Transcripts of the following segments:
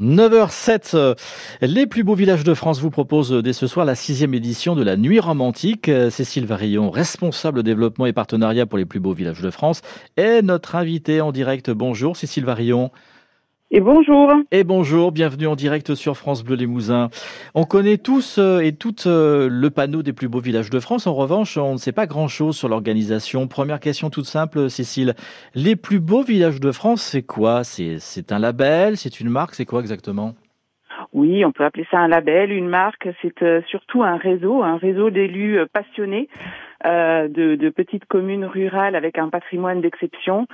9h07, euh, les plus beaux villages de France vous proposent dès ce soir la sixième édition de la Nuit romantique. Euh, Cécile Varillon, responsable développement et partenariat pour les plus beaux villages de France, est notre invitée en direct. Bonjour Cécile Varillon. Et bonjour. Et bonjour, bienvenue en direct sur France Bleu Limousin. On connaît tous euh, et toutes euh, le panneau des plus beaux villages de France. En revanche, on ne sait pas grand-chose sur l'organisation. Première question toute simple, Cécile. Les plus beaux villages de France, c'est quoi? C'est un label? C'est une marque? C'est quoi exactement? Oui, on peut appeler ça un label, une marque. C'est euh, surtout un réseau, un réseau d'élus passionnés de, de, petites communes rurales avec un patrimoine d'exception,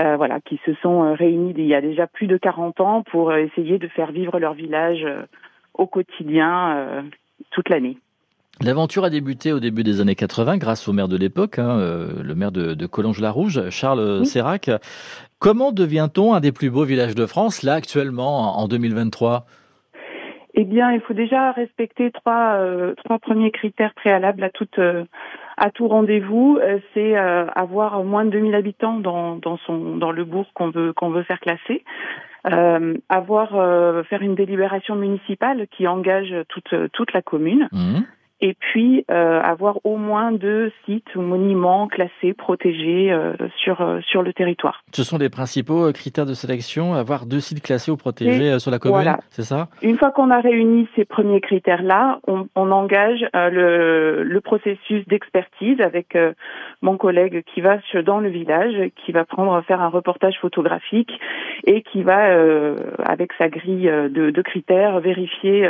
euh, voilà, qui se sont euh, réunis il y a déjà plus de 40 ans pour essayer de faire vivre leur village au quotidien toute l'année. L'aventure a débuté au début des années 80 grâce au maire de l'époque, hein, le maire de, de Collonges-la-Rouge, Charles oui. Comment devient-on un des plus beaux villages de France, là, actuellement, en 2023 eh bien, il faut déjà respecter trois, euh, trois premiers critères préalables à toute euh, à tout rendez-vous. Euh, c'est avoir moins de 2000 habitants dans, dans le bourg qu'on veut qu'on veut faire classer. avoir faire une délibération municipale qui engage toute toute la commune. Mmh et puis euh, avoir au moins deux sites ou monuments classés, protégés euh, sur euh, sur le territoire. Ce sont les principaux euh, critères de sélection, avoir deux sites classés ou protégés euh, sur la commune, voilà. c'est ça? Une fois qu'on a réuni ces premiers critères-là, on, on, engage le, le, processus d'expertise avec mon collègue qui va dans le village, qui va prendre faire un reportage photographique et qui va avec sa grille de, de critères vérifier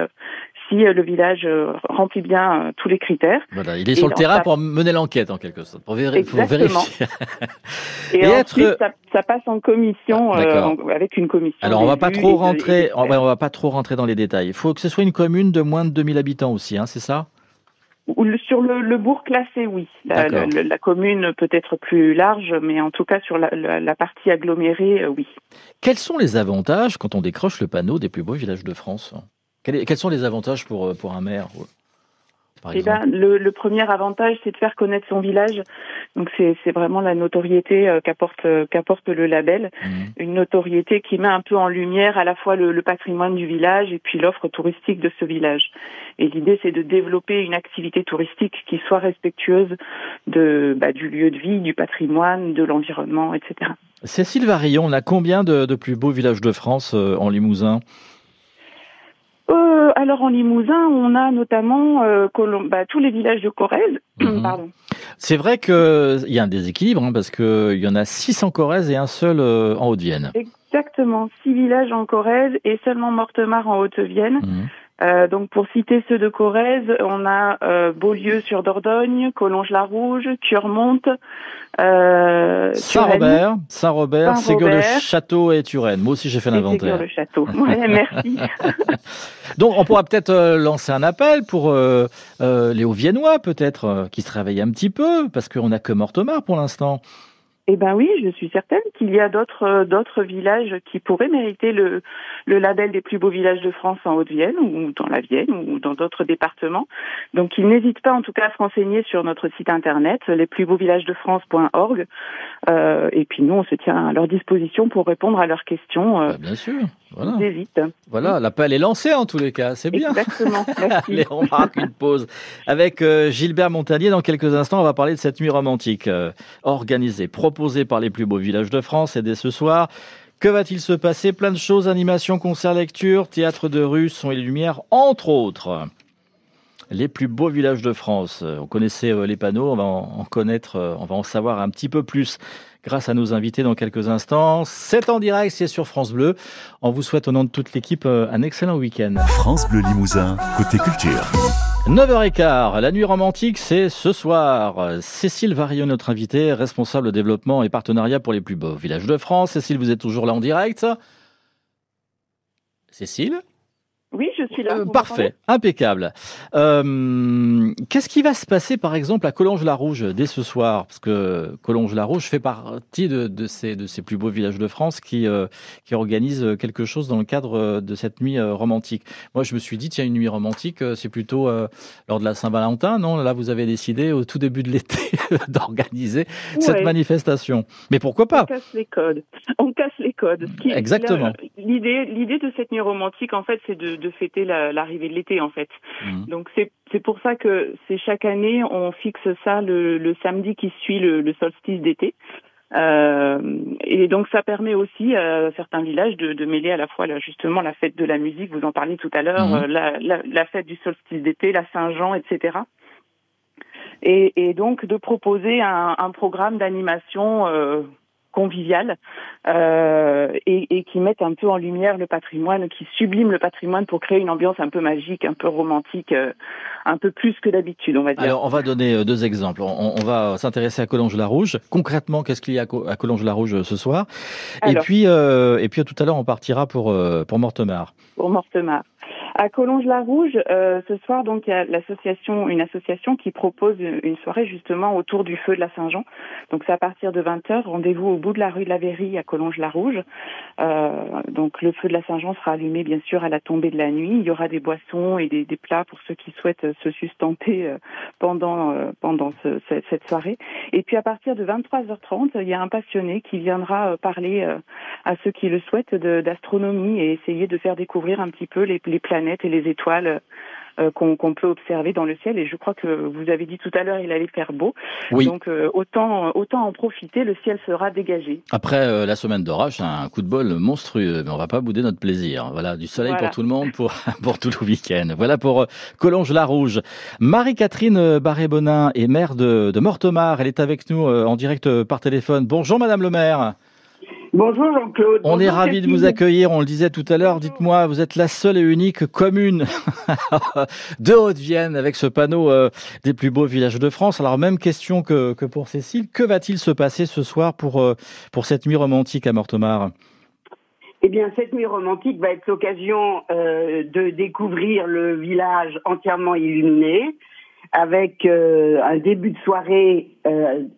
si le village remplit bien euh, tous les critères. Voilà, il est sur le terrain pour mener l'enquête en quelque sorte, pour, vérifier. et, ensuite, ça, passe en commission euh, avec une commission. Alors on va pas trop rentrer, on va, va pas trop rentrer dans les détails. Il faut que ce soit une commune de moins de 2000 habitants aussi, hein, c'est ça? Sur le, le, bourg classé, oui. La, la, commune peut être plus large, mais en tout cas sur la, la partie agglomérée, euh, oui. Quels sont les avantages quand on décroche le panneau des plus beaux villages de France? Quels sont les avantages pour, pour un maire eh ben, le, le, premier avantage, c'est de faire connaître son village. Donc c'est vraiment la notoriété euh, qu'apporte euh, qu'apporte le label, mmh. une notoriété qui met un peu en lumière à la fois le, le patrimoine du village et puis l'offre touristique de ce village. Et l'idée, c'est de développer une activité touristique qui soit respectueuse de bah, du lieu de vie, du patrimoine, de l'environnement, etc. Cécile Varillon, on a combien de, de plus beaux villages de France euh, en Limousin? Euh, alors en Limousin, on a notamment euh, bah, tous les villages de Corrèze. Mhm. Pardon. C'est vrai qu'il y a un déséquilibre hein, parce qu'il y en a six en Corrèze et un seul euh, en Haute-Vienne. Exactement, six villages en Corrèze et seulement Mortemart en Haute-Vienne. Mhm. Euh, donc pour citer ceux de Corrèze, on a euh, Beaulieu sur Dordogne, Collonges-la-Rouge, Curmonte, euh, Saint-Robert, Saint-Robert, Saint Ségur-le-Château et Turenne. Moi aussi j'ai fait l'inventaire. Ségur-le-Château. ouais, merci. donc on pourra peut-être euh, lancer un appel pour euh, les Hauts-Viennois peut-être qui se réveillent un petit peu parce qu'on n'a que Mortemart pour l'instant. Eh ben oui, je suis certaine qu'il y a d'autres euh, villages qui pourraient mériter le label des plus beaux villages de France en Haute-Vienne ou dans la Vienne ou dans d'autres départements. Donc ils n'hésitent pas en tout cas à se renseigner sur notre site internet lesplusbeauxvillagesdefrance.org euh, et puis nous on se tient à leur disposition pour répondre à leurs questions. Euh, bah, bien sûr. Voilà. Voilà, l'appel est lancé en tous les cas, c'est bien. Exactement. Allez, on marque une pause avec euh, Gilbert Montagnier. Dans quelques instants, on va parler de cette nuit romantique euh, organisée, proposée par les plus beaux villages de France. Et dès ce soir, que va-t-il se passer? Plein de choses, animation, concert, lecture, théâtre de rue, son et lumière, entre autres. Les plus beaux villages de France. On connaissait euh, les panneaux, on va en connaître, on va en savoir un petit peu plus grâce à nos invités dans quelques instants. C'est en direct, c'est sur France Bleu. On vous souhaite au nom de toute l'équipe euh, un excellent week-end. France Bleu Limousin, côté culture. 9h15, la nuit romantique, c'est ce soir. Cécile Variot, notre invitée, responsable développement et partenariat pour les plus beaux villages de France. Cécile, vous êtes toujours là en direct Cécile? Je suis là. Euh, parfait, impeccable. Euh, Qu'est-ce qui va se passer, par exemple, à Collonges-la-Rouge dès ce soir? Parce que Collonges-la-Rouge fait partie de, de, ces, de ces plus beaux villages de France qui, euh, qui organisent quelque chose dans le cadre de cette nuit romantique. Moi, je me suis dit, tiens, une nuit romantique, c'est plutôt lors de la Saint-Valentin, non? Là, vous avez décidé au tout début de l'été d'organiser cette manifestation. Mais pourquoi pas? On casse les codes. On casse les codes. Ce qui- Exactement. l'idée de cette nuit romantique, en fait, c'est de, de fêter la- l'arrivée de l'été, en fait. Mhm. Donc c'est c'est pour ça que c'est chaque année on fixe ça le, le samedi qui suit le, le solstice d'été. Euh, et donc ça permet aussi à certains villages de, de mêler à la fois là, justement la fête de la musique, vous en parliez tout à l'heure, Mhm. euh, la, la, la fête du solstice d'été, la Saint-Jean, etc. Et, et donc de proposer un, un programme d'animation euh, convivial euh, et, et qui mette un peu en lumière le patrimoine, qui sublime le patrimoine pour créer une ambiance un peu magique, un peu romantique, euh, un peu plus que d'habitude, on va dire. Alors, on va donner euh, deux exemples. On, on va s'intéresser à Collonges-la-Rouge. Concrètement, qu'est-ce qu'il y a à Co- à Collonges-la-Rouge euh, ce soir? Et puis, euh, et puis tout à l'heure, on partira pour euh, pour Mortemart. pour Mortemart. À Collonges-la-Rouge, euh, ce soir, donc, il y a l'association, une association qui propose une soirée justement autour du feu de la Saint-Jean. Donc, c'est à partir de 20h. Rendez-vous au bout de la rue de la Verrie à Collonges-la-Rouge. Euh, donc, le feu de la Saint-Jean sera allumé, bien sûr, à la tombée de la nuit. Il y aura des boissons et des, des plats pour ceux qui souhaitent euh, se sustenter euh, pendant euh, pendant ce- ce- cette soirée. Et puis, à partir de 23h30, il y a un passionné qui viendra parler à ceux qui le souhaitent d'astronomie et essayer de faire découvrir un petit peu les, les planètes et les étoiles euh, qu'on peut observer dans le ciel. Et je crois que vous avez dit tout à l'heure, il allait faire beau. Oui. Donc euh, autant autant en profiter. Le ciel sera dégagé. Après euh, la semaine d'orage, c'est un coup de bol monstrueux, mais on va pas bouder notre plaisir. Voilà, du soleil Voilà. pour tout le monde, pour pour tout le week-end. Voilà pour euh, Collonges-la-Rouge. Marie-Catherine euh, Barré-Bonin est maire de, de Mortemart. Elle est avec nous en direct par téléphone. Bonjour, Madame le maire. Bonjour Jean-Claude. On est ravis de vous accueillir. On le disait tout à l'heure. Dites-moi, vous êtes la seule et unique commune de Haute-Vienne avec ce panneau euh, des plus beaux villages de France. Alors même question que, que pour Cécile. Que va-t-il se passer ce soir pour euh, pour cette nuit romantique à Mortemart? Eh bien, cette nuit romantique va être l'occasion euh, de découvrir le village entièrement illuminé, avec un début de soirée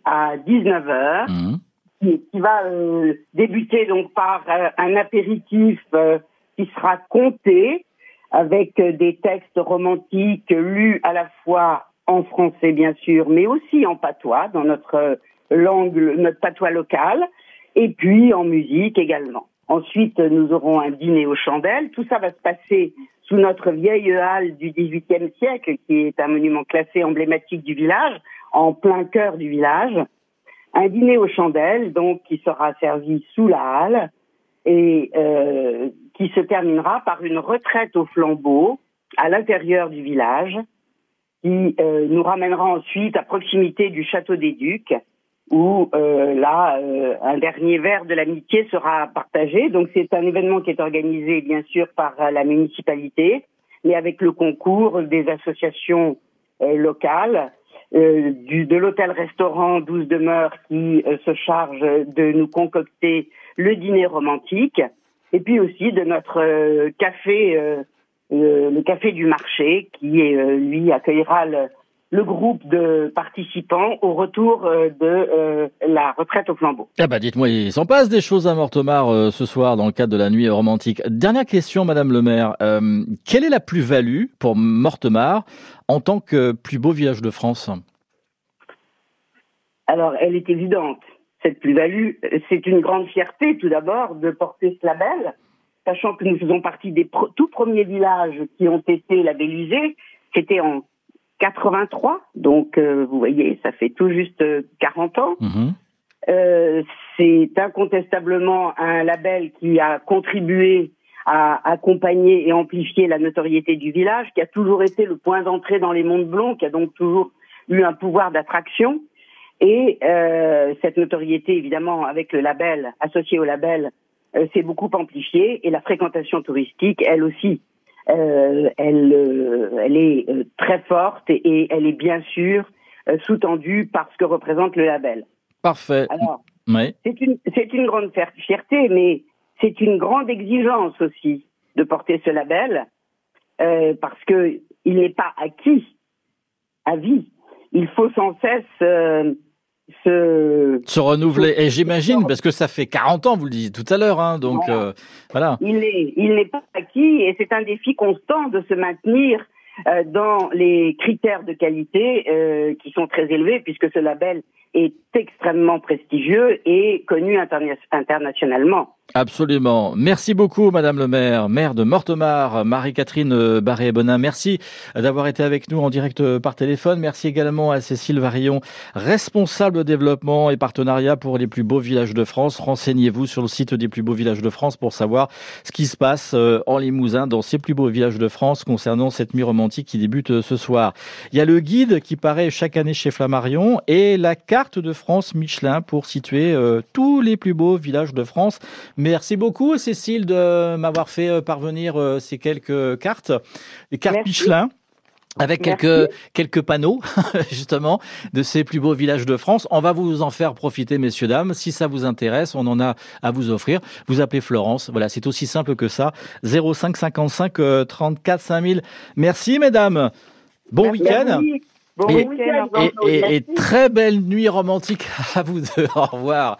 à 19h, Mhm. Qui, va euh, débuter donc par euh, un apéritif euh, qui sera compté, avec euh, des textes romantiques lus à la fois en français bien sûr, mais aussi en patois, dans notre euh, langue, notre patois local, et puis en musique également. Ensuite, nous aurons un dîner aux chandelles. Tout ça va se passer sous notre vieille halle du XVIIIe siècle, qui est un monument classé emblématique du village, en plein cœur du village. Un dîner aux chandelles, donc, qui sera servi sous la halle et euh, qui se terminera par une retraite au flambeau à l'intérieur du village, qui euh, nous ramènera ensuite à proximité du château des Ducs, où euh, là, euh, un dernier verre de l'amitié sera partagé. Donc c'est un événement qui est organisé bien sûr par la municipalité, mais avec le concours des associations locales, euh, du, de l'hôtel-restaurant 12 demeures qui euh, se charge de nous concocter le dîner romantique, et puis aussi de notre euh, café, euh, le café du marché, qui lui accueillera le, le groupe de participants au retour euh, de euh, la retraite au flambeau. Ah bah dites-moi, il s'en passe des choses à Mortemart euh, ce soir dans le cadre de la nuit romantique. Dernière question, Madame le maire. Euh, quelle est la plus-value pour Mortemart en tant que plus beau village de France? Alors, elle est évidente, cette plus-value. C'est une grande fierté, tout d'abord, de porter ce label, sachant que nous faisons partie des tout premiers villages qui ont été labellisés. C'était en 83, donc euh, vous voyez, ça fait tout juste euh, 40 ans. Mhm. Euh, c'est incontestablement un label qui a contribué à accompagner et amplifier la notoriété du village, qui a toujours été le point d'entrée dans les mondes blonds, qui a donc toujours eu un pouvoir d'attraction. Et euh, cette notoriété, évidemment, avec le label, associé au label, euh, s'est beaucoup amplifiée. Et la fréquentation touristique, elle aussi, euh, elle, euh, elle est euh, très forte et, elle est bien sûr euh, sous-tendue par ce que représente le label. Parfait. Alors, Oui. c'est une, une grande fier- fierté, mais c'est une grande exigence aussi de porter ce label, euh, parce que il n'est pas acquis à vie. Il faut sans cesse euh, se... se renouveler. Et j'imagine, parce que ça fait 40 ans, vous le disiez tout à l'heure, hein, donc Voilà. euh, voilà. Il n'est il n'est pas acquis et c'est un défi constant de se maintenir euh, dans les critères de qualité euh, qui sont très élevés puisque ce label est extrêmement prestigieux et connu interna- internationalement. Absolument. Merci beaucoup, Madame le maire, maire de Mortemart, Marie-Catherine euh, Barré-Bonin. Merci d'avoir été avec nous en direct euh, par téléphone. Merci également à Cécile Varillon, responsable développement et partenariat pour les plus beaux villages de France. Renseignez-vous sur le site des plus beaux villages de France pour savoir ce qui se passe euh, en Limousin dans ces plus beaux villages de France concernant cette nuit romantique qui débute ce soir. Il y a le guide qui paraît chaque année chez Flammarion et la carte de France Michelin pour situer tous les plus beaux villages de France. Merci beaucoup, Cécile, de m'avoir fait euh, parvenir euh, ces quelques cartes, des cartes Merci. Michelin. Avec Merci. quelques, quelques panneaux, justement, de ces plus beaux villages de France. On va vous en faire profiter, messieurs, dames. Si ça vous intéresse, on en a à vous offrir. Vous appelez Florence. Voilà, c'est aussi simple que ça. 05 55 euh, 34 5000. Merci, mesdames. Bon week-end. Bon. Et, et- et très belle nuit romantique à vous deux. Au revoir.